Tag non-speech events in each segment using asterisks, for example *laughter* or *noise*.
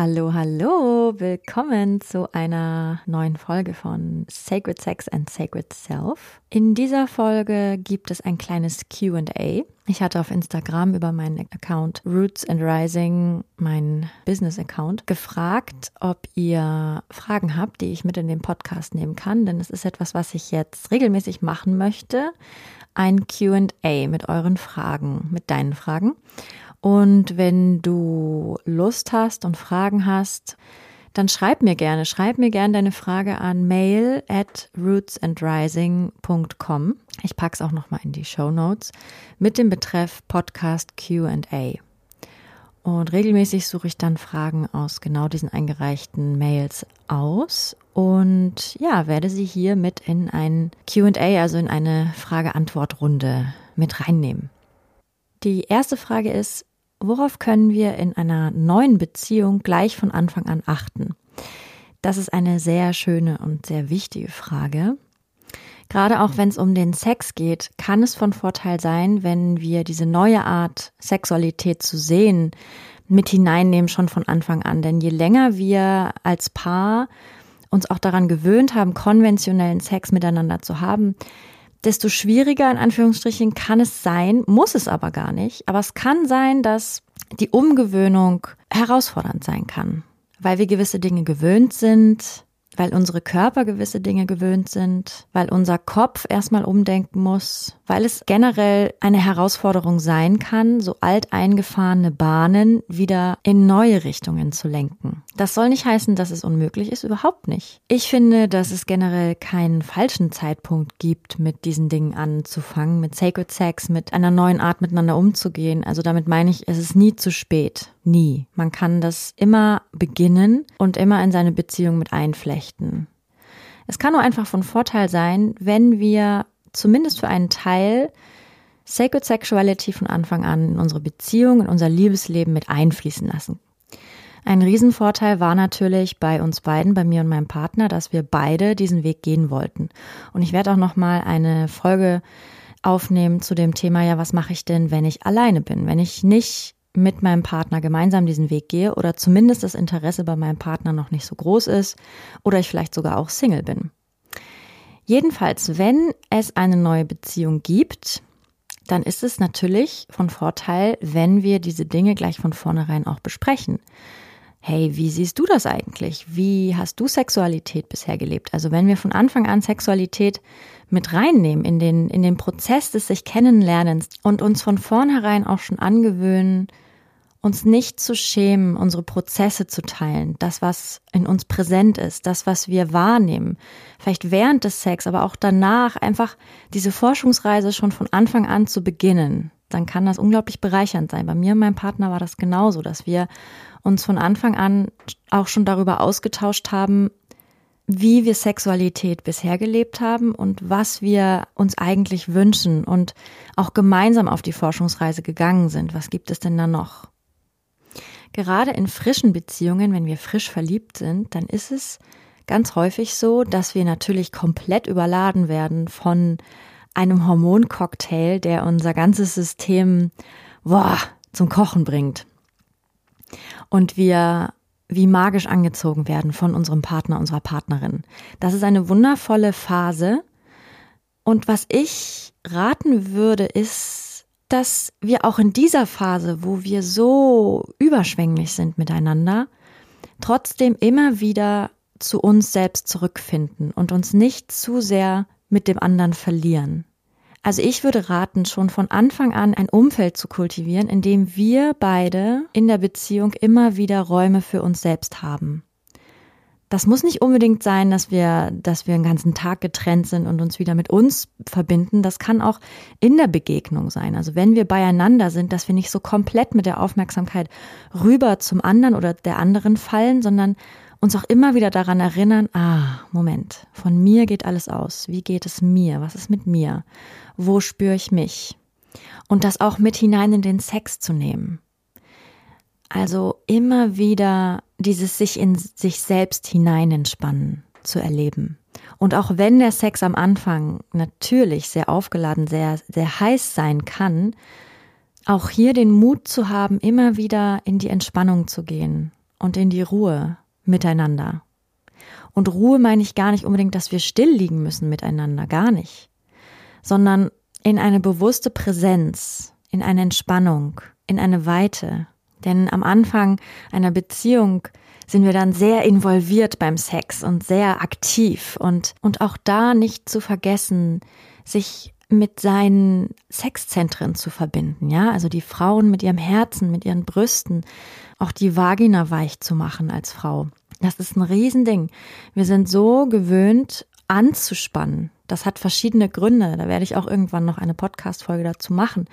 Hallo, hallo, willkommen zu einer neuen Folge von Sacred Sex and Sacred Self. In dieser Folge gibt es ein kleines QA. Ich hatte auf Instagram über meinen Account Roots and Rising, mein Business-Account, gefragt, ob ihr Fragen habt, die ich mit in den Podcast nehmen kann, denn es ist etwas, was ich jetzt regelmäßig machen möchte. Ein QA mit euren Fragen, mit deinen Fragen. Und wenn du Lust hast und Fragen hast, dann schreib mir gerne, schreib mir gerne deine Frage an mail at rootsandrising.com. Ich pack's auch nochmal in die Show Notes mit dem Betreff Podcast Q&A. Und regelmäßig suche ich dann Fragen aus genau diesen eingereichten Mails aus und ja, werde sie hier mit in ein Q&A, also in eine Frage-Antwort-Runde mit reinnehmen. Die erste Frage ist, worauf können wir in einer neuen Beziehung gleich von Anfang an achten? Das ist eine sehr schöne und sehr wichtige Frage. Gerade auch wenn es um den Sex geht, kann es von Vorteil sein, wenn wir diese neue Art Sexualität zu sehen mit hineinnehmen schon von Anfang an. Denn je länger wir als Paar uns auch daran gewöhnt haben, konventionellen Sex miteinander zu haben, desto schwieriger in Anführungsstrichen kann es sein, muss es aber gar nicht. Aber es kann sein, dass die Umgewöhnung herausfordernd sein kann, weil wir gewisse Dinge gewöhnt sind, weil unsere Körper gewisse Dinge gewöhnt sind, weil unser Kopf erstmal umdenken muss, weil es generell eine Herausforderung sein kann, so alteingefahrene Bahnen wieder in neue Richtungen zu lenken. Das soll nicht heißen, dass es unmöglich ist, überhaupt nicht. Ich finde, dass es generell keinen falschen Zeitpunkt gibt, mit diesen Dingen anzufangen, mit Sacred Sex, mit einer neuen Art miteinander umzugehen. Also damit meine ich, es ist nie zu spät. Nie. Man kann das immer beginnen und immer in seine Beziehung mit einflechten. Es kann nur einfach von Vorteil sein, wenn wir zumindest für einen Teil Sacred Sexuality von Anfang an in unsere Beziehung, in unser Liebesleben mit einfließen lassen. Ein Riesenvorteil war natürlich bei uns beiden, bei mir und meinem Partner, dass wir beide diesen Weg gehen wollten. Und ich werde auch noch mal eine Folge aufnehmen zu dem Thema, ja, was mache ich denn, wenn ich alleine bin, wenn ich nicht mit meinem Partner gemeinsam diesen Weg gehe oder zumindest das Interesse bei meinem Partner noch nicht so groß ist oder ich vielleicht sogar auch Single bin. Jedenfalls, wenn es eine neue Beziehung gibt, dann ist es natürlich von Vorteil, wenn wir diese Dinge gleich von vornherein auch besprechen. Hey, wie siehst du das eigentlich? Wie hast du Sexualität bisher gelebt? Also wenn wir von Anfang an Sexualität mit reinnehmen in den, in den Prozess des sich kennenlernens und uns von vornherein auch schon angewöhnen, uns nicht zu schämen, unsere Prozesse zu teilen, das, was in uns präsent ist, das, was wir wahrnehmen, vielleicht während des Sex, aber auch danach einfach diese Forschungsreise schon von Anfang an zu beginnen, dann kann das unglaublich bereichernd sein. Bei mir und meinem Partner war das genauso, dass wir uns von Anfang an auch schon darüber ausgetauscht haben, wie wir Sexualität bisher gelebt haben und was wir uns eigentlich wünschen und auch gemeinsam auf die Forschungsreise gegangen sind. Was gibt es denn da noch? Gerade in frischen Beziehungen, wenn wir frisch verliebt sind, dann ist es ganz häufig so, dass wir natürlich komplett überladen werden von einem Hormoncocktail, der unser ganzes System boah, zum Kochen bringt. Und wir wie magisch angezogen werden von unserem Partner, unserer Partnerin. Das ist eine wundervolle Phase. Und was ich raten würde, ist, dass wir auch in dieser Phase, wo wir so überschwänglich sind miteinander, trotzdem immer wieder zu uns selbst zurückfinden und uns nicht zu sehr mit dem anderen verlieren. Also ich würde raten, schon von Anfang an ein Umfeld zu kultivieren, in dem wir beide in der Beziehung immer wieder Räume für uns selbst haben. Das muss nicht unbedingt sein, dass wir, dass wir einen ganzen Tag getrennt sind und uns wieder mit uns verbinden. Das kann auch in der Begegnung sein. Also wenn wir beieinander sind, dass wir nicht so komplett mit der Aufmerksamkeit rüber zum anderen oder der anderen fallen, sondern uns auch immer wieder daran erinnern, ah, Moment, von mir geht alles aus. Wie geht es mir? Was ist mit mir? Wo spüre ich mich? Und das auch mit hinein in den Sex zu nehmen. Also immer wieder dieses sich in sich selbst hineinentspannen zu erleben. Und auch wenn der Sex am Anfang natürlich sehr aufgeladen, sehr, sehr heiß sein kann, auch hier den Mut zu haben, immer wieder in die Entspannung zu gehen und in die Ruhe miteinander. Und Ruhe meine ich gar nicht unbedingt, dass wir still liegen müssen miteinander, gar nicht, sondern in eine bewusste Präsenz, in eine Entspannung, in eine Weite, denn am Anfang einer Beziehung sind wir dann sehr involviert beim Sex und sehr aktiv und, und auch da nicht zu vergessen, sich mit seinen Sexzentren zu verbinden, ja, also die Frauen mit ihrem Herzen, mit ihren Brüsten, auch die Vagina weich zu machen als Frau. Das ist ein Riesending. Wir sind so gewöhnt anzuspannen. Das hat verschiedene Gründe. Da werde ich auch irgendwann noch eine Podcast-Folge dazu machen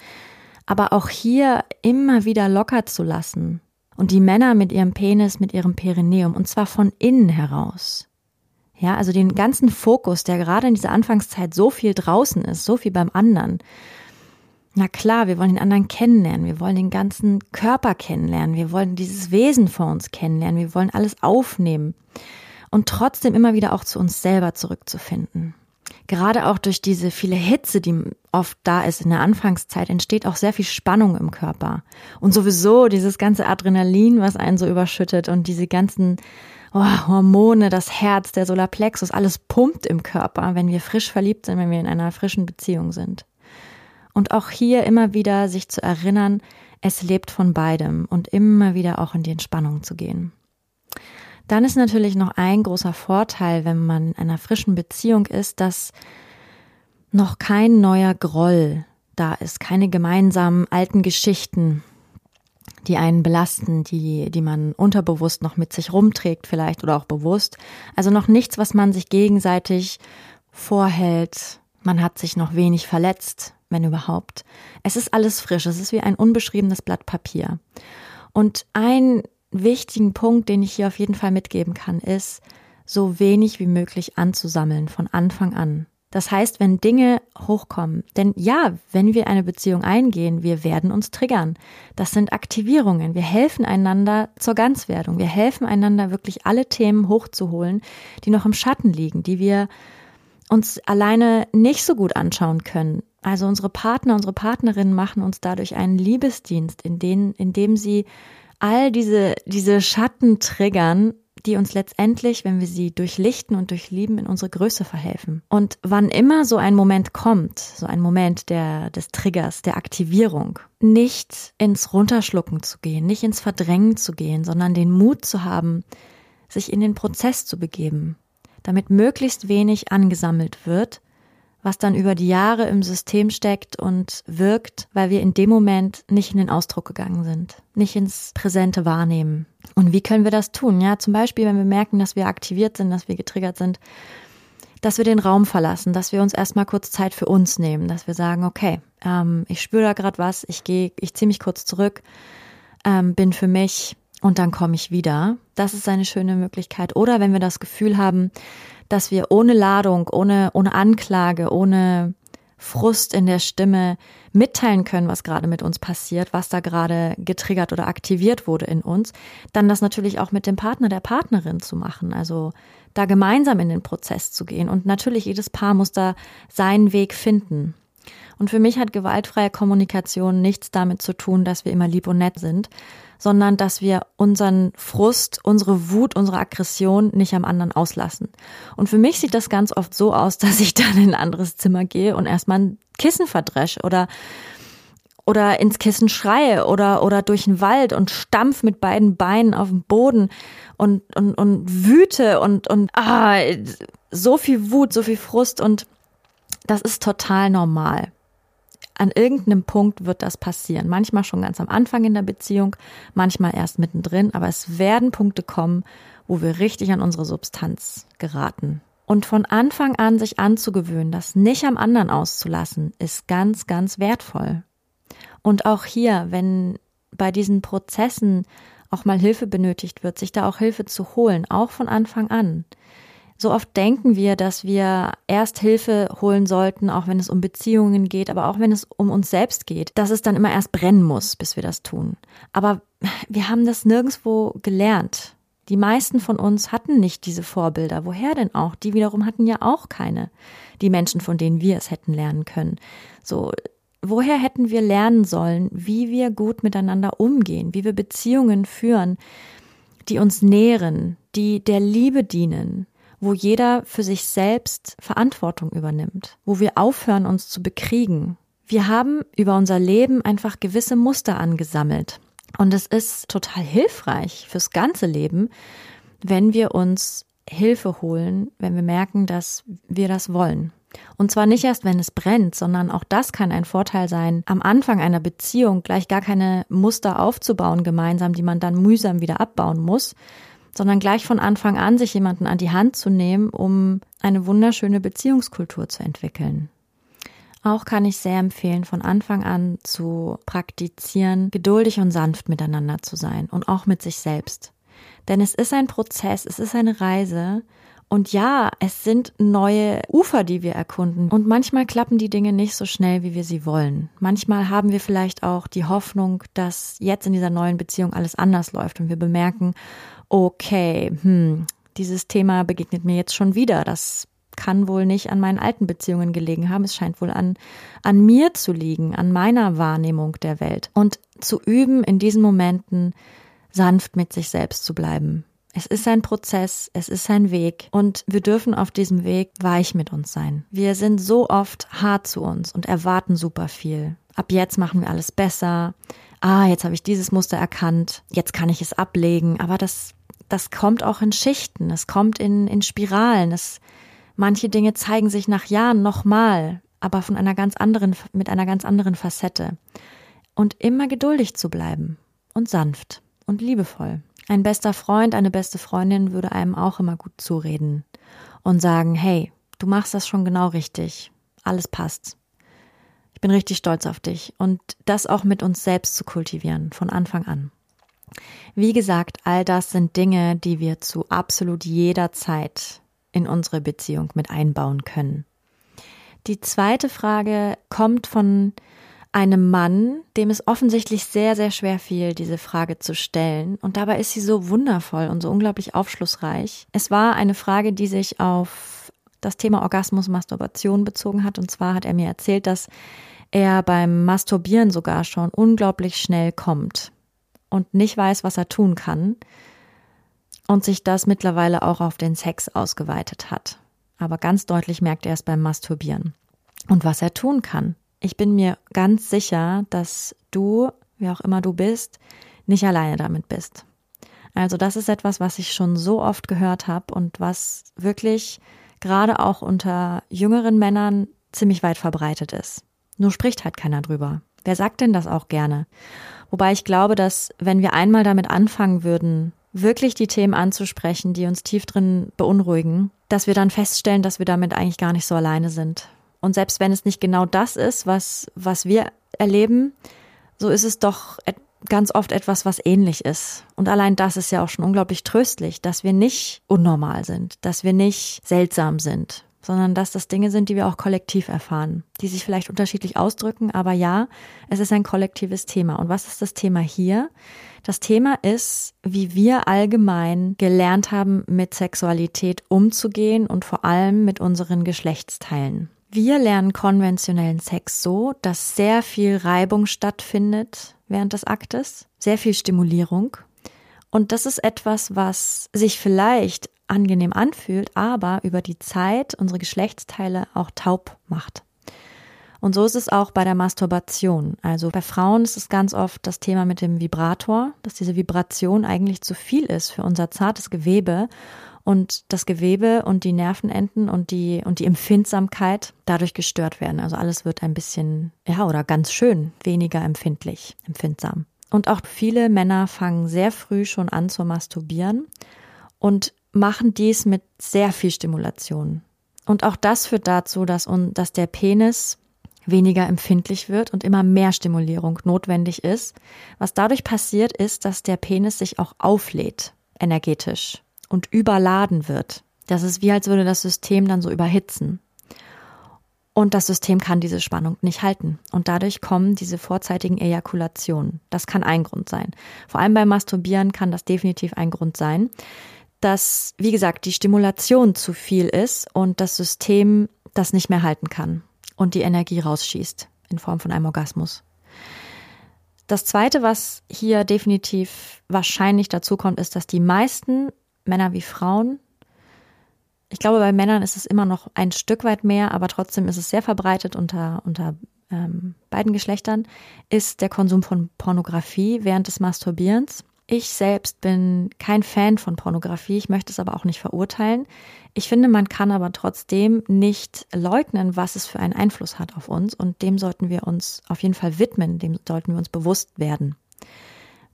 aber auch hier immer wieder locker zu lassen. Und die Männer mit ihrem Penis, mit ihrem Perineum, und zwar von innen heraus. Ja, also den ganzen Fokus, der gerade in dieser Anfangszeit so viel draußen ist, so viel beim anderen. Na klar, wir wollen den anderen kennenlernen, wir wollen den ganzen Körper kennenlernen, wir wollen dieses Wesen vor uns kennenlernen, wir wollen alles aufnehmen und trotzdem immer wieder auch zu uns selber zurückzufinden gerade auch durch diese viele Hitze, die oft da ist in der Anfangszeit, entsteht auch sehr viel Spannung im Körper. Und sowieso dieses ganze Adrenalin, was einen so überschüttet und diese ganzen oh, Hormone, das Herz, der Solarplexus, alles pumpt im Körper, wenn wir frisch verliebt sind, wenn wir in einer frischen Beziehung sind. Und auch hier immer wieder sich zu erinnern, es lebt von beidem und immer wieder auch in die Entspannung zu gehen. Dann ist natürlich noch ein großer Vorteil, wenn man in einer frischen Beziehung ist, dass noch kein neuer Groll da ist, keine gemeinsamen alten Geschichten, die einen belasten, die, die man unterbewusst noch mit sich rumträgt vielleicht oder auch bewusst. Also noch nichts, was man sich gegenseitig vorhält. Man hat sich noch wenig verletzt, wenn überhaupt. Es ist alles frisch. Es ist wie ein unbeschriebenes Blatt Papier. Und ein wichtigen Punkt, den ich hier auf jeden Fall mitgeben kann, ist, so wenig wie möglich anzusammeln von Anfang an. Das heißt, wenn Dinge hochkommen, denn ja, wenn wir eine Beziehung eingehen, wir werden uns triggern. Das sind Aktivierungen. Wir helfen einander zur Ganzwerdung. Wir helfen einander wirklich alle Themen hochzuholen, die noch im Schatten liegen, die wir uns alleine nicht so gut anschauen können. Also unsere Partner, unsere Partnerinnen machen uns dadurch einen Liebesdienst, in, den, in dem sie all diese, diese Schatten triggern, die uns letztendlich, wenn wir sie durchlichten und durchlieben, in unsere Größe verhelfen. Und wann immer so ein Moment kommt, so ein Moment der, des Triggers, der Aktivierung, nicht ins Runterschlucken zu gehen, nicht ins Verdrängen zu gehen, sondern den Mut zu haben, sich in den Prozess zu begeben, damit möglichst wenig angesammelt wird was dann über die Jahre im System steckt und wirkt, weil wir in dem Moment nicht in den Ausdruck gegangen sind, nicht ins Präsente wahrnehmen. Und wie können wir das tun? Ja, zum Beispiel, wenn wir merken, dass wir aktiviert sind, dass wir getriggert sind, dass wir den Raum verlassen, dass wir uns erstmal kurz Zeit für uns nehmen, dass wir sagen, okay, ähm, ich spüre da gerade was, ich gehe, ich ziehe mich kurz zurück, ähm, bin für mich und dann komme ich wieder. Das ist eine schöne Möglichkeit. Oder wenn wir das Gefühl haben, dass wir ohne Ladung, ohne, ohne Anklage, ohne Frust in der Stimme mitteilen können, was gerade mit uns passiert, was da gerade getriggert oder aktiviert wurde in uns, dann das natürlich auch mit dem Partner, der Partnerin zu machen. Also da gemeinsam in den Prozess zu gehen. Und natürlich jedes Paar muss da seinen Weg finden. Und für mich hat gewaltfreie Kommunikation nichts damit zu tun, dass wir immer lieb und nett sind, sondern dass wir unseren Frust, unsere Wut, unsere Aggression nicht am anderen auslassen. Und für mich sieht das ganz oft so aus, *laughs* dass ich dann in ein anderes Zimmer gehe und erstmal ein Kissen verdresche oder oder ins Kissen schreie oder oder durch den Wald und stampf mit beiden Beinen auf den Boden und und und wüte und und ah so viel Wut, so viel Frust und das ist total normal an irgendeinem Punkt wird das passieren. Manchmal schon ganz am Anfang in der Beziehung, manchmal erst mittendrin, aber es werden Punkte kommen, wo wir richtig an unsere Substanz geraten. Und von Anfang an sich anzugewöhnen, das nicht am anderen auszulassen, ist ganz, ganz wertvoll. Und auch hier, wenn bei diesen Prozessen auch mal Hilfe benötigt wird, sich da auch Hilfe zu holen, auch von Anfang an. So oft denken wir, dass wir erst Hilfe holen sollten, auch wenn es um Beziehungen geht, aber auch wenn es um uns selbst geht, dass es dann immer erst brennen muss, bis wir das tun. Aber wir haben das nirgendwo gelernt. Die meisten von uns hatten nicht diese Vorbilder. Woher denn auch? Die wiederum hatten ja auch keine. Die Menschen, von denen wir es hätten lernen können. So, woher hätten wir lernen sollen, wie wir gut miteinander umgehen, wie wir Beziehungen führen, die uns nähren, die der Liebe dienen, wo jeder für sich selbst Verantwortung übernimmt, wo wir aufhören, uns zu bekriegen. Wir haben über unser Leben einfach gewisse Muster angesammelt. Und es ist total hilfreich fürs ganze Leben, wenn wir uns Hilfe holen, wenn wir merken, dass wir das wollen. Und zwar nicht erst, wenn es brennt, sondern auch das kann ein Vorteil sein, am Anfang einer Beziehung gleich gar keine Muster aufzubauen gemeinsam, die man dann mühsam wieder abbauen muss, sondern gleich von Anfang an sich jemanden an die Hand zu nehmen, um eine wunderschöne Beziehungskultur zu entwickeln. Auch kann ich sehr empfehlen, von Anfang an zu praktizieren, geduldig und sanft miteinander zu sein und auch mit sich selbst. Denn es ist ein Prozess, es ist eine Reise und ja, es sind neue Ufer, die wir erkunden. Und manchmal klappen die Dinge nicht so schnell, wie wir sie wollen. Manchmal haben wir vielleicht auch die Hoffnung, dass jetzt in dieser neuen Beziehung alles anders läuft und wir bemerken, okay, hm, dieses Thema begegnet mir jetzt schon wieder. Das kann wohl nicht an meinen alten Beziehungen gelegen haben. Es scheint wohl an, an mir zu liegen, an meiner Wahrnehmung der Welt. Und zu üben, in diesen Momenten sanft mit sich selbst zu bleiben. Es ist ein Prozess, es ist ein Weg und wir dürfen auf diesem Weg weich mit uns sein. Wir sind so oft hart zu uns und erwarten super viel. Ab jetzt machen wir alles besser. Ah, jetzt habe ich dieses Muster erkannt. Jetzt kann ich es ablegen. Aber das, das kommt auch in Schichten. Es kommt in, in Spiralen. Es, manche Dinge zeigen sich nach Jahren nochmal, aber von einer ganz anderen, mit einer ganz anderen Facette. Und immer geduldig zu bleiben und sanft und liebevoll. Ein bester Freund, eine beste Freundin würde einem auch immer gut zureden und sagen, hey, du machst das schon genau richtig. Alles passt. Bin richtig stolz auf dich und das auch mit uns selbst zu kultivieren von Anfang an. Wie gesagt, all das sind Dinge, die wir zu absolut jeder Zeit in unsere Beziehung mit einbauen können. Die zweite Frage kommt von einem Mann, dem es offensichtlich sehr, sehr schwer fiel, diese Frage zu stellen. Und dabei ist sie so wundervoll und so unglaublich aufschlussreich. Es war eine Frage, die sich auf das Thema Orgasmus, Masturbation bezogen hat. Und zwar hat er mir erzählt, dass er beim Masturbieren sogar schon unglaublich schnell kommt und nicht weiß, was er tun kann. Und sich das mittlerweile auch auf den Sex ausgeweitet hat. Aber ganz deutlich merkt er es beim Masturbieren. Und was er tun kann. Ich bin mir ganz sicher, dass du, wie auch immer du bist, nicht alleine damit bist. Also das ist etwas, was ich schon so oft gehört habe und was wirklich gerade auch unter jüngeren Männern ziemlich weit verbreitet ist. Nur spricht halt keiner drüber. Wer sagt denn das auch gerne? Wobei ich glaube, dass wenn wir einmal damit anfangen würden, wirklich die Themen anzusprechen, die uns tief drin beunruhigen, dass wir dann feststellen, dass wir damit eigentlich gar nicht so alleine sind. Und selbst wenn es nicht genau das ist, was, was wir erleben, so ist es doch ganz oft etwas, was ähnlich ist. Und allein das ist ja auch schon unglaublich tröstlich, dass wir nicht unnormal sind, dass wir nicht seltsam sind, sondern dass das Dinge sind, die wir auch kollektiv erfahren, die sich vielleicht unterschiedlich ausdrücken, aber ja, es ist ein kollektives Thema. Und was ist das Thema hier? Das Thema ist, wie wir allgemein gelernt haben, mit Sexualität umzugehen und vor allem mit unseren Geschlechtsteilen. Wir lernen konventionellen Sex so, dass sehr viel Reibung stattfindet während des Aktes, sehr viel Stimulierung. Und das ist etwas, was sich vielleicht angenehm anfühlt, aber über die Zeit unsere Geschlechtsteile auch taub macht. Und so ist es auch bei der Masturbation. Also bei Frauen ist es ganz oft das Thema mit dem Vibrator, dass diese Vibration eigentlich zu viel ist für unser zartes Gewebe und das Gewebe und die Nervenenden und die und die Empfindsamkeit dadurch gestört werden. Also alles wird ein bisschen ja oder ganz schön weniger empfindlich, empfindsam. Und auch viele Männer fangen sehr früh schon an zu masturbieren und machen dies mit sehr viel Stimulation. Und auch das führt dazu, dass, dass der Penis weniger empfindlich wird und immer mehr Stimulierung notwendig ist. Was dadurch passiert, ist, dass der Penis sich auch auflädt, energetisch und überladen wird. Das ist wie, als würde das System dann so überhitzen. Und das System kann diese Spannung nicht halten. Und dadurch kommen diese vorzeitigen Ejakulationen. Das kann ein Grund sein. Vor allem beim Masturbieren kann das definitiv ein Grund sein, dass, wie gesagt, die Stimulation zu viel ist und das System das nicht mehr halten kann und die Energie rausschießt in Form von einem Orgasmus. Das zweite, was hier definitiv wahrscheinlich dazu kommt, ist, dass die meisten Männer wie Frauen ich glaube, bei Männern ist es immer noch ein Stück weit mehr, aber trotzdem ist es sehr verbreitet unter, unter ähm, beiden Geschlechtern, ist der Konsum von Pornografie während des Masturbierens. Ich selbst bin kein Fan von Pornografie, ich möchte es aber auch nicht verurteilen. Ich finde, man kann aber trotzdem nicht leugnen, was es für einen Einfluss hat auf uns und dem sollten wir uns auf jeden Fall widmen, dem sollten wir uns bewusst werden.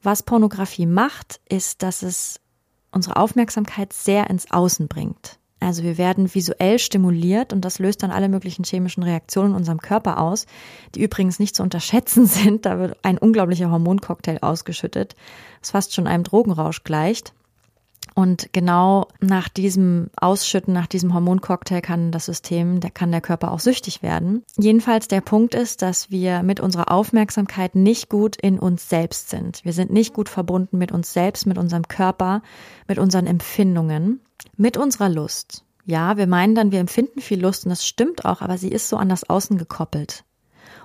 Was Pornografie macht, ist, dass es unsere Aufmerksamkeit sehr ins Außen bringt. Also wir werden visuell stimuliert und das löst dann alle möglichen chemischen Reaktionen in unserem Körper aus, die übrigens nicht zu unterschätzen *laughs* sind. Da wird ein unglaublicher Hormoncocktail ausgeschüttet, was fast schon einem Drogenrausch gleicht. Und genau nach diesem Ausschütten, nach diesem Hormoncocktail kann das System, der kann der Körper auch süchtig werden. Jedenfalls der Punkt ist, dass wir mit unserer Aufmerksamkeit nicht gut in uns selbst sind. Wir sind nicht gut verbunden mit uns selbst, mit unserem Körper, mit unseren Empfindungen mit unserer Lust. Ja, wir meinen dann, wir empfinden viel Lust und das stimmt auch, aber sie ist so an das Außen gekoppelt.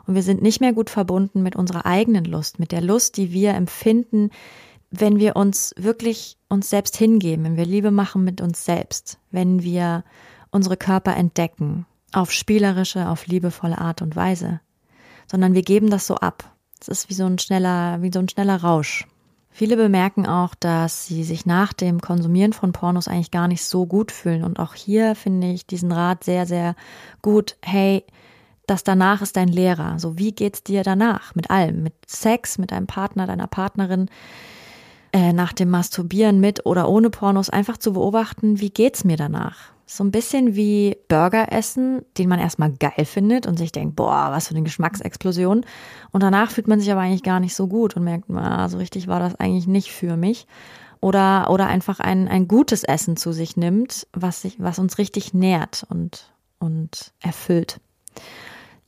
Und wir sind nicht mehr gut verbunden mit unserer eigenen Lust, mit der Lust, die wir empfinden, wenn wir uns wirklich uns selbst hingeben, wenn wir Liebe machen mit uns selbst, wenn wir unsere Körper entdecken, auf spielerische, auf liebevolle Art und Weise, sondern wir geben das so ab. Es ist wie so ein schneller, wie so ein schneller Rausch. Viele bemerken auch, dass sie sich nach dem Konsumieren von Pornos eigentlich gar nicht so gut fühlen. Und auch hier finde ich diesen Rat sehr, sehr gut. Hey, das danach ist dein Lehrer. So, wie geht's dir danach? Mit allem. Mit Sex, mit deinem Partner, deiner Partnerin, äh, nach dem Masturbieren mit oder ohne Pornos, einfach zu beobachten, wie geht's mir danach? So ein bisschen wie Burger essen, den man erstmal geil findet und sich denkt, boah, was für eine Geschmacksexplosion. Und danach fühlt man sich aber eigentlich gar nicht so gut und merkt, ah, so richtig war das eigentlich nicht für mich. Oder, oder einfach ein, ein gutes Essen zu sich nimmt, was sich, was uns richtig nährt und, und erfüllt.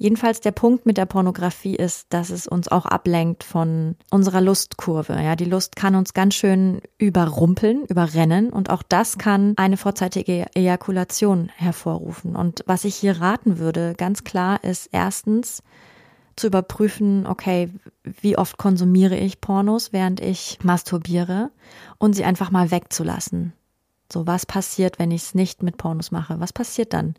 Jedenfalls der Punkt mit der Pornografie ist, dass es uns auch ablenkt von unserer Lustkurve. Ja, die Lust kann uns ganz schön überrumpeln, überrennen und auch das kann eine vorzeitige Ejakulation hervorrufen. Und was ich hier raten würde, ganz klar, ist erstens zu überprüfen, okay, wie oft konsumiere ich Pornos, während ich masturbiere und sie einfach mal wegzulassen. So, was passiert, wenn ich es nicht mit Pornos mache? Was passiert dann?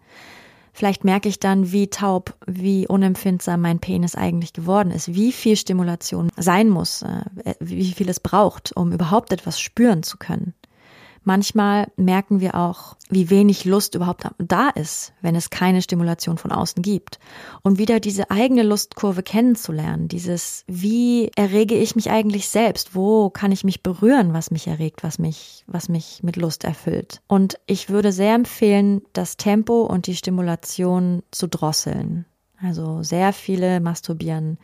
Vielleicht merke ich dann, wie taub, wie unempfindsam mein Penis eigentlich geworden ist, wie viel Stimulation sein muss, äh, wie viel es braucht, um überhaupt etwas spüren zu können. Manchmal merken wir auch, wie wenig Lust überhaupt da ist, wenn es keine Stimulation von außen gibt. Und wieder diese eigene Lustkurve kennenzulernen, dieses, wie errege ich mich eigentlich selbst? Wo kann ich mich berühren, was mich erregt, was mich, was mich mit Lust erfüllt? Und ich würde sehr empfehlen, das Tempo und die Stimulation zu drosseln. Also sehr viele masturbieren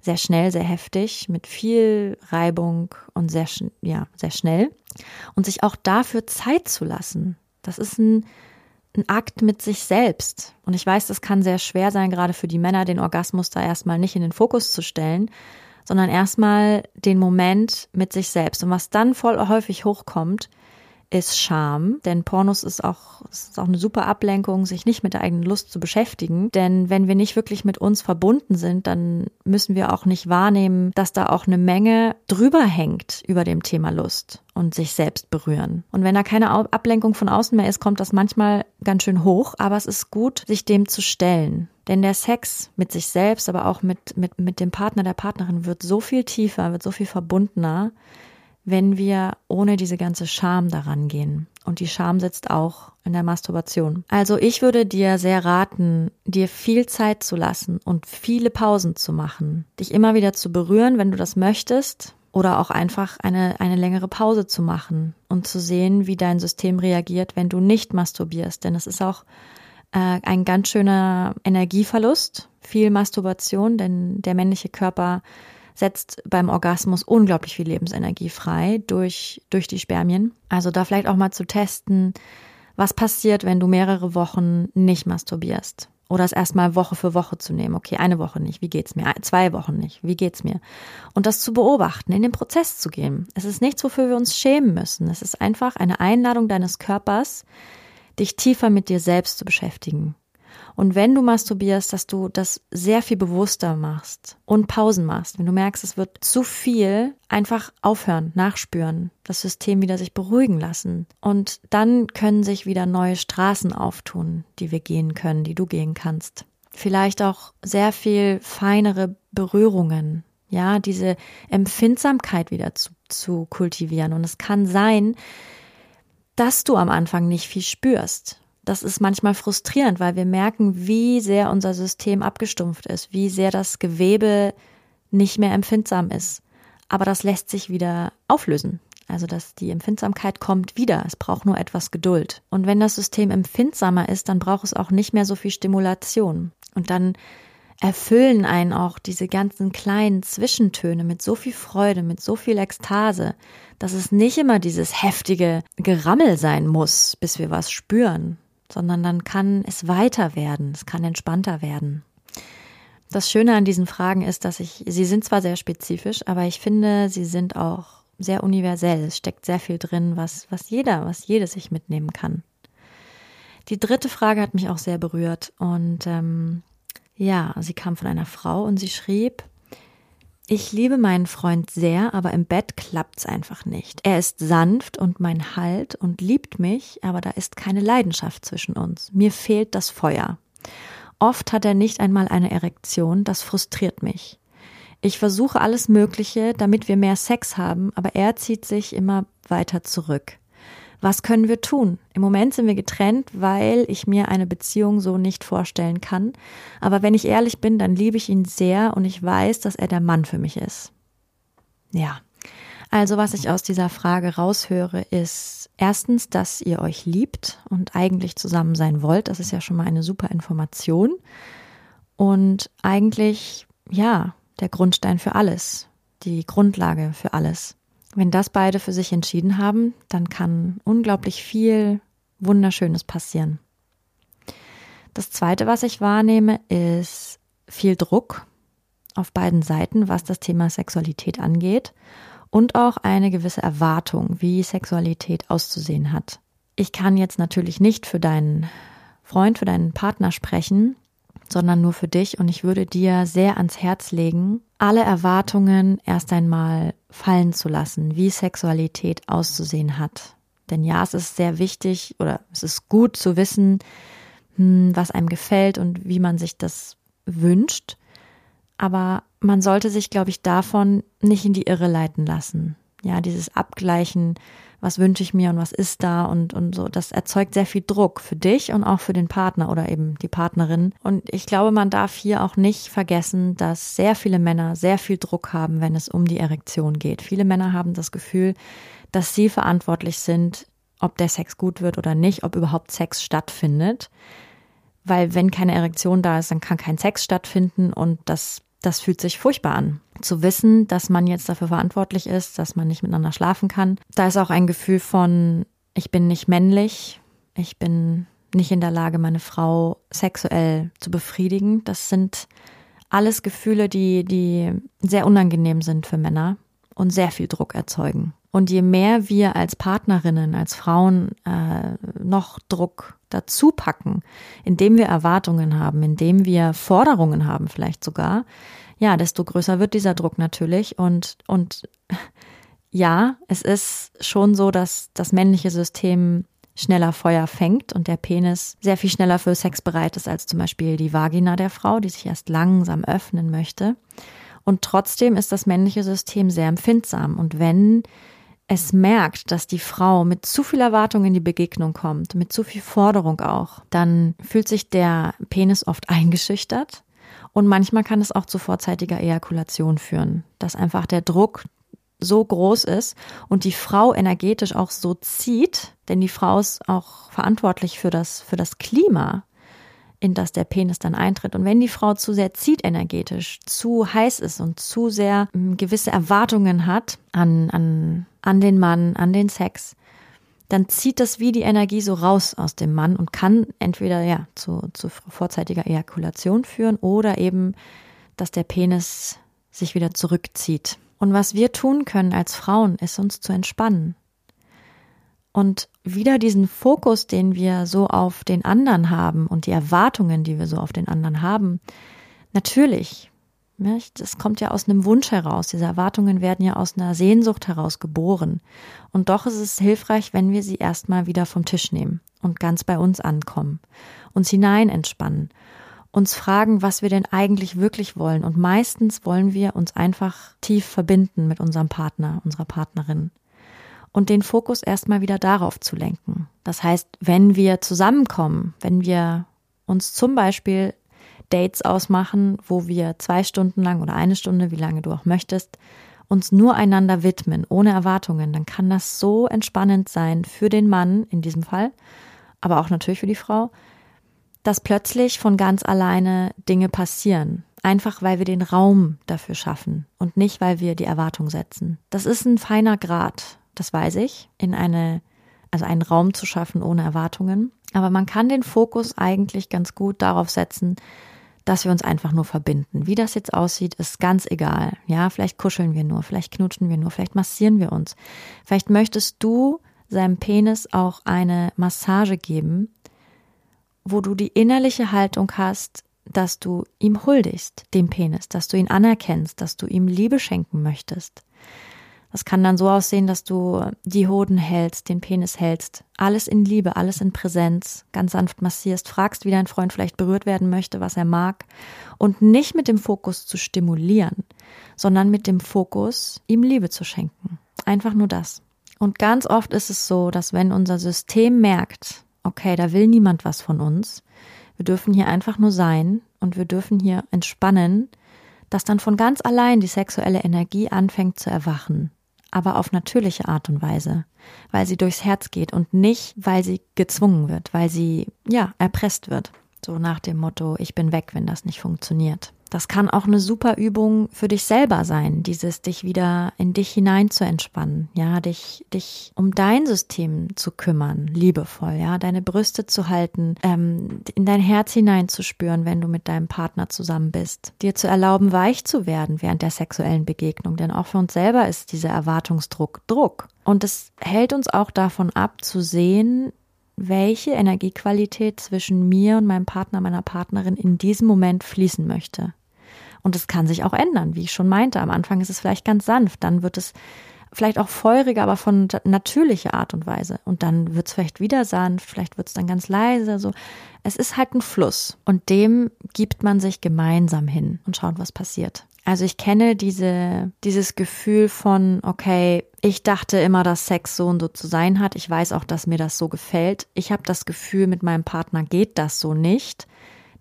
sehr schnell, sehr heftig, mit viel Reibung und sehr, ja, sehr schnell. Und sich auch dafür Zeit zu lassen. Das ist ein, ein Akt mit sich selbst. Und ich weiß, das kann sehr schwer sein, gerade für die Männer, den Orgasmus da erstmal nicht in den Fokus zu stellen, sondern erstmal den Moment mit sich selbst. Und was dann voll häufig hochkommt, ist Scham, denn Pornos ist auch, ist auch eine super Ablenkung, sich nicht mit der eigenen Lust zu beschäftigen. Denn wenn wir nicht wirklich mit uns verbunden sind, dann müssen wir auch nicht wahrnehmen, dass da auch eine Menge drüber hängt über dem Thema Lust und sich selbst berühren. Und wenn da keine Ablenkung von außen mehr ist, kommt das manchmal ganz schön hoch, aber es ist gut, sich dem zu stellen. Denn der Sex mit sich selbst, aber auch mit, mit, mit dem Partner, der Partnerin wird so viel tiefer, wird so viel verbundener, wenn wir ohne diese ganze Scham daran gehen. Und die Scham sitzt auch in der Masturbation. Also ich würde dir sehr raten, dir viel Zeit zu lassen und viele Pausen zu machen. Dich immer wieder zu berühren, wenn du das möchtest. Oder auch einfach eine, eine längere Pause zu machen und zu sehen, wie dein System reagiert, wenn du nicht masturbierst. Denn es ist auch äh, ein ganz schöner Energieverlust, viel Masturbation, denn der männliche Körper setzt beim Orgasmus unglaublich viel Lebensenergie frei durch, durch die Spermien. Also da vielleicht auch mal zu testen, was passiert, wenn du mehrere Wochen nicht masturbierst. Oder es erstmal Woche für Woche zu nehmen. Okay, eine Woche nicht. Wie geht's mir? Zwei Wochen nicht. Wie geht's mir? Und das zu beobachten, in den Prozess zu gehen. Es ist nichts, wofür wir uns schämen müssen. Es ist einfach eine Einladung deines Körpers, dich tiefer mit dir selbst zu beschäftigen. Und wenn du masturbierst, dass du das sehr viel bewusster machst und Pausen machst. Wenn du merkst, es wird zu viel, einfach aufhören, nachspüren, das System wieder sich beruhigen lassen. Und dann können sich wieder neue Straßen auftun, die wir gehen können, die du gehen kannst. Vielleicht auch sehr viel feinere Berührungen, ja, diese Empfindsamkeit wieder zu, zu kultivieren. Und es kann sein, dass du am Anfang nicht viel spürst das ist manchmal frustrierend, weil wir merken, wie sehr unser System abgestumpft ist, wie sehr das Gewebe nicht mehr empfindsam ist. Aber das lässt sich wieder auflösen. Also, dass die Empfindsamkeit kommt wieder. Es braucht nur etwas Geduld. Und wenn das System empfindsamer ist, dann braucht es auch nicht mehr so viel Stimulation. Und dann erfüllen einen auch diese ganzen kleinen Zwischentöne mit so viel Freude, mit so viel Ekstase, dass es nicht immer dieses heftige Gerammel sein muss, bis wir was spüren, sondern dann kann es weiter werden, es kann entspannter werden. Das Schöne an diesen Fragen ist, dass ich, sie sind zwar sehr spezifisch, aber ich finde, sie sind auch sehr universell. Es steckt sehr viel drin, was, was jeder, was jede sich mitnehmen kann. Die dritte Frage hat mich auch sehr berührt und ähm, ja, sie kam von einer Frau und sie schrieb, ich liebe meinen Freund sehr, aber im Bett klappt's einfach nicht. Er ist sanft und mein Halt und liebt mich, aber da ist keine Leidenschaft zwischen uns. Mir fehlt das Feuer. Oft hat er nicht einmal eine Erektion, das frustriert mich. Ich versuche alles Mögliche, damit wir mehr Sex haben, aber er zieht sich immer weiter zurück was können wir tun? Im Moment sind wir getrennt, weil ich mir eine Beziehung so nicht vorstellen kann. Aber wenn ich ehrlich bin, dann liebe ich ihn sehr und ich weiß, dass er der Mann für mich ist. Ja. Also was ich aus dieser Frage raushöre, ist erstens, dass ihr euch liebt und eigentlich zusammen sein wollt. Das ist ja schon mal eine super Information. Und eigentlich, ja, der Grundstein für alles, die Grundlage für alles. Wenn das beide für sich entschieden haben, dann kann unglaublich viel Wunderschönes passieren. Das Zweite, was ich wahrnehme, ist viel Druck auf beiden Seiten, was das Thema Sexualität angeht und auch eine gewisse Erwartung, wie Sexualität auszusehen hat. Ich kann jetzt natürlich nicht für deinen Freund, für deinen Partner sprechen, sondern nur für dich und ich würde dir sehr ans Herz legen, alle Erwartungen erst einmal fallen zu lassen, wie Sexualität auszusehen hat. Denn ja, es ist sehr wichtig oder es ist gut zu wissen, hm, was einem gefällt und wie man sich das wünscht. Aber man sollte sich, glaube ich, davon nicht in die Irre leiten lassen. Ja, dieses Abgleichen, was wünsche ich mir und was ist da und, und so. Das erzeugt sehr viel Druck für dich und auch für den Partner oder eben die Partnerin. Und ich glaube, man darf hier auch nicht vergessen, dass sehr viele Männer sehr viel Druck haben, wenn es um die Erektion geht. Viele Männer haben das Gefühl, dass sie verantwortlich sind, ob der Sex gut wird oder nicht, ob überhaupt Sex stattfindet. Weil wenn keine Erektion da ist, dann kann kein Sex stattfinden und das das fühlt sich furchtbar an. Zu wissen, dass man jetzt dafür verantwortlich ist, dass man nicht miteinander schlafen kann. Da ist auch ein Gefühl von, ich bin nicht männlich, ich bin nicht in der Lage, meine Frau sexuell zu befriedigen. Das sind alles Gefühle, die, die sehr unangenehm sind für Männer und sehr viel Druck erzeugen. Und je mehr wir als Partnerinnen, als Frauen äh, noch Druck dazu packen, indem wir Erwartungen haben, indem wir Forderungen haben, vielleicht sogar, ja, desto größer wird dieser Druck natürlich. Und, und *laughs* ja, es ist schon so, dass das männliche System schneller Feuer fängt und der Penis sehr viel schneller für Sex bereit ist als zum Beispiel die Vagina der Frau, die sich erst langsam öffnen möchte. Und trotzdem ist das männliche System sehr empfindsam. Und wenn es merkt, dass die Frau mit zu viel Erwartung in die Begegnung kommt, mit zu viel Forderung auch, dann fühlt sich der Penis oft eingeschüchtert und manchmal kann es auch zu vorzeitiger Ejakulation führen, dass einfach der Druck so groß ist und die Frau energetisch auch so zieht, denn die Frau ist auch verantwortlich für das, für das Klima, in das der Penis dann eintritt. Und wenn die Frau zu sehr zieht energetisch, zu heiß ist und zu sehr ähm, gewisse Erwartungen hat an, an, an den Mann, an den Sex, dann zieht das wie die Energie so raus aus dem Mann und kann entweder ja zu, zu vorzeitiger Ejakulation führen oder eben, dass der Penis sich wieder zurückzieht. Und was wir tun können als Frauen, ist uns zu entspannen. Und wieder diesen Fokus, den wir so auf den anderen haben und die Erwartungen, die wir so auf den anderen haben, natürlich, das kommt ja aus einem Wunsch heraus. Diese Erwartungen werden ja aus einer Sehnsucht heraus geboren. Und doch ist es hilfreich, wenn wir sie erstmal wieder vom Tisch nehmen und ganz bei uns ankommen, uns hinein entspannen, uns fragen, was wir denn eigentlich wirklich wollen. Und meistens wollen wir uns einfach tief verbinden mit unserem Partner, unserer Partnerin und den Fokus erstmal wieder darauf zu lenken. Das heißt, wenn wir zusammenkommen, wenn wir uns zum Beispiel Dates ausmachen, wo wir zwei Stunden lang oder eine Stunde, wie lange du auch möchtest, uns nur einander widmen, ohne Erwartungen, dann kann das so entspannend sein für den Mann in diesem Fall, aber auch natürlich für die Frau, dass plötzlich von ganz alleine Dinge passieren. Einfach weil wir den Raum dafür schaffen und nicht, weil wir die Erwartung setzen. Das ist ein feiner Grad das weiß ich, in eine, also einen Raum zu schaffen ohne Erwartungen. Aber man kann den Fokus eigentlich ganz gut darauf setzen, dass wir uns einfach nur verbinden. Wie das jetzt aussieht, ist ganz egal. Ja, vielleicht kuscheln wir nur, vielleicht knutschen wir nur, vielleicht massieren wir uns. Vielleicht möchtest du seinem Penis auch eine Massage geben, wo du die innerliche Haltung hast, dass du ihm huldigst, dem Penis, dass du ihn anerkennst, dass du ihm Liebe schenken möchtest. Das kann dann so aussehen, dass du die Hoden hältst, den Penis hältst, alles in Liebe, alles in Präsenz, ganz sanft massierst, fragst, wie dein Freund vielleicht berührt werden möchte, was er mag und nicht mit dem Fokus zu stimulieren, sondern mit dem Fokus, ihm Liebe zu schenken. Einfach nur das. Und ganz oft ist es so, dass wenn unser System merkt, okay, da will niemand was von uns, wir dürfen hier einfach nur sein und wir dürfen hier entspannen, dass dann von ganz allein die sexuelle Energie anfängt zu erwachen aber auf natürliche Art und Weise, weil sie durchs Herz geht und nicht, weil sie gezwungen wird, weil sie, ja, erpresst wird. So nach dem Motto, ich bin weg, wenn das nicht funktioniert. Das kann auch eine super Übung für dich selber sein, dieses dich wieder in dich hinein zu entspannen, ja, dich, dich um dein System zu kümmern, liebevoll, ja, deine Brüste zu halten, ähm, in dein Herz hineinzuspüren, wenn du mit deinem Partner zusammen bist, dir zu erlauben, weich zu werden während der sexuellen Begegnung, denn auch für uns selber ist dieser Erwartungsdruck Druck. Und es hält uns auch davon ab, zu sehen, welche Energiequalität zwischen mir und meinem Partner, meiner Partnerin in diesem Moment fließen möchte. Und es kann sich auch ändern, wie ich schon meinte. Am Anfang ist es vielleicht ganz sanft, dann wird es vielleicht auch feuriger, aber von natürlicher Art und Weise. Und dann wird es vielleicht wieder sanft, vielleicht wird es dann ganz leise. So, es ist halt ein Fluss und dem gibt man sich gemeinsam hin und schaut, was passiert. Also ich kenne diese, dieses Gefühl von, okay, ich dachte immer, dass Sex so und so zu sein hat. Ich weiß auch, dass mir das so gefällt. Ich habe das Gefühl, mit meinem Partner geht das so nicht.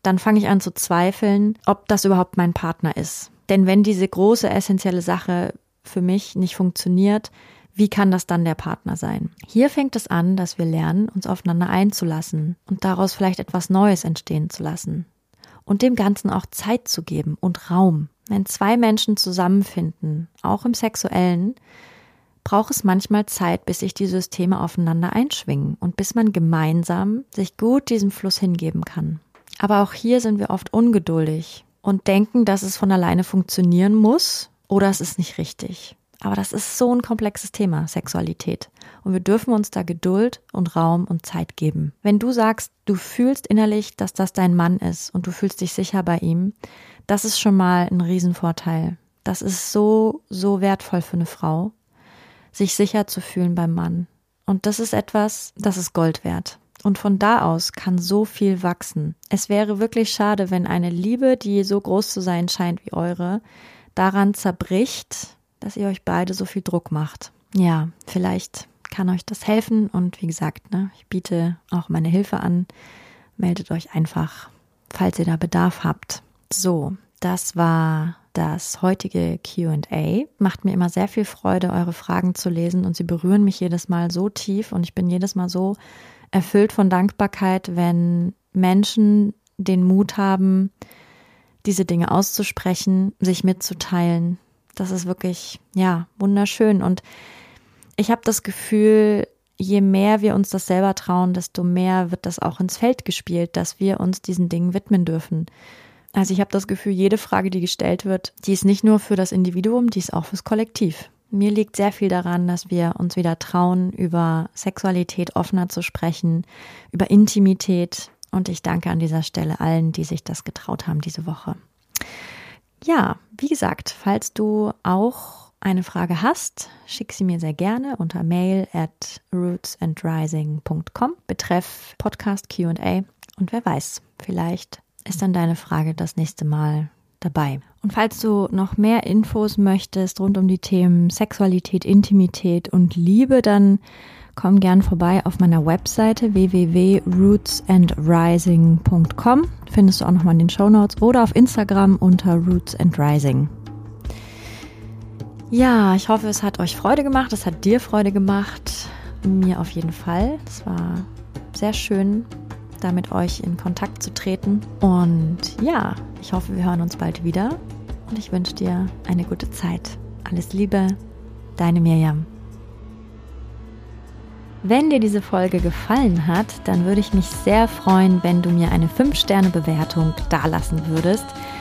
Dann fange ich an zu zweifeln, ob das überhaupt mein Partner ist. Denn wenn diese große essentielle Sache für mich nicht funktioniert, wie kann das dann der Partner sein? Hier fängt es an, dass wir lernen, uns aufeinander einzulassen und daraus vielleicht etwas Neues entstehen zu lassen. Und dem Ganzen auch Zeit zu geben und Raum. Wenn zwei Menschen zusammenfinden, auch im sexuellen, braucht es manchmal Zeit, bis sich die Systeme aufeinander einschwingen und bis man gemeinsam sich gut diesem Fluss hingeben kann. Aber auch hier sind wir oft ungeduldig und denken, dass es von alleine funktionieren muss oder es ist nicht richtig. Aber das ist so ein komplexes Thema, Sexualität. Und wir dürfen uns da Geduld und Raum und Zeit geben. Wenn du sagst, du fühlst innerlich, dass das dein Mann ist und du fühlst dich sicher bei ihm, das ist schon mal ein Riesenvorteil. Das ist so, so wertvoll für eine Frau, sich sicher zu fühlen beim Mann. Und das ist etwas, das ist Gold wert. Und von da aus kann so viel wachsen. Es wäre wirklich schade, wenn eine Liebe, die so groß zu sein scheint wie eure, daran zerbricht, dass ihr euch beide so viel Druck macht. Ja, vielleicht kann euch das helfen und wie gesagt, ne, ich biete auch meine Hilfe an. Meldet euch einfach, falls ihr da Bedarf habt. So, das war das heutige QA. Macht mir immer sehr viel Freude, eure Fragen zu lesen und sie berühren mich jedes Mal so tief und ich bin jedes Mal so erfüllt von Dankbarkeit, wenn Menschen den Mut haben, diese Dinge auszusprechen, sich mitzuteilen. Das ist wirklich, ja, wunderschön. Und ich habe das Gefühl, je mehr wir uns das selber trauen, desto mehr wird das auch ins Feld gespielt, dass wir uns diesen Dingen widmen dürfen. Also ich habe das Gefühl, jede Frage, die gestellt wird, die ist nicht nur für das Individuum, die ist auch fürs Kollektiv. Mir liegt sehr viel daran, dass wir uns wieder trauen, über Sexualität offener zu sprechen, über Intimität. Und ich danke an dieser Stelle allen, die sich das getraut haben diese Woche. Ja, wie gesagt, falls du auch eine Frage hast, schick sie mir sehr gerne unter mail at rootsandrising.com betreff Podcast QA. Und wer weiß, vielleicht ist dann deine Frage das nächste Mal dabei. Und falls du noch mehr Infos möchtest rund um die Themen Sexualität, Intimität und Liebe, dann komm gern vorbei auf meiner Webseite www.rootsandrising.com. Findest du auch nochmal in den Show Notes oder auf Instagram unter Roots and Rising. Ja, ich hoffe, es hat euch Freude gemacht. Es hat dir Freude gemacht. Mir auf jeden Fall. Es war sehr schön, da mit euch in Kontakt zu treten. Und ja, ich hoffe, wir hören uns bald wieder. Und ich wünsche dir eine gute Zeit. Alles Liebe, deine Mirjam. Wenn dir diese Folge gefallen hat, dann würde ich mich sehr freuen, wenn du mir eine 5-Sterne-Bewertung dalassen würdest.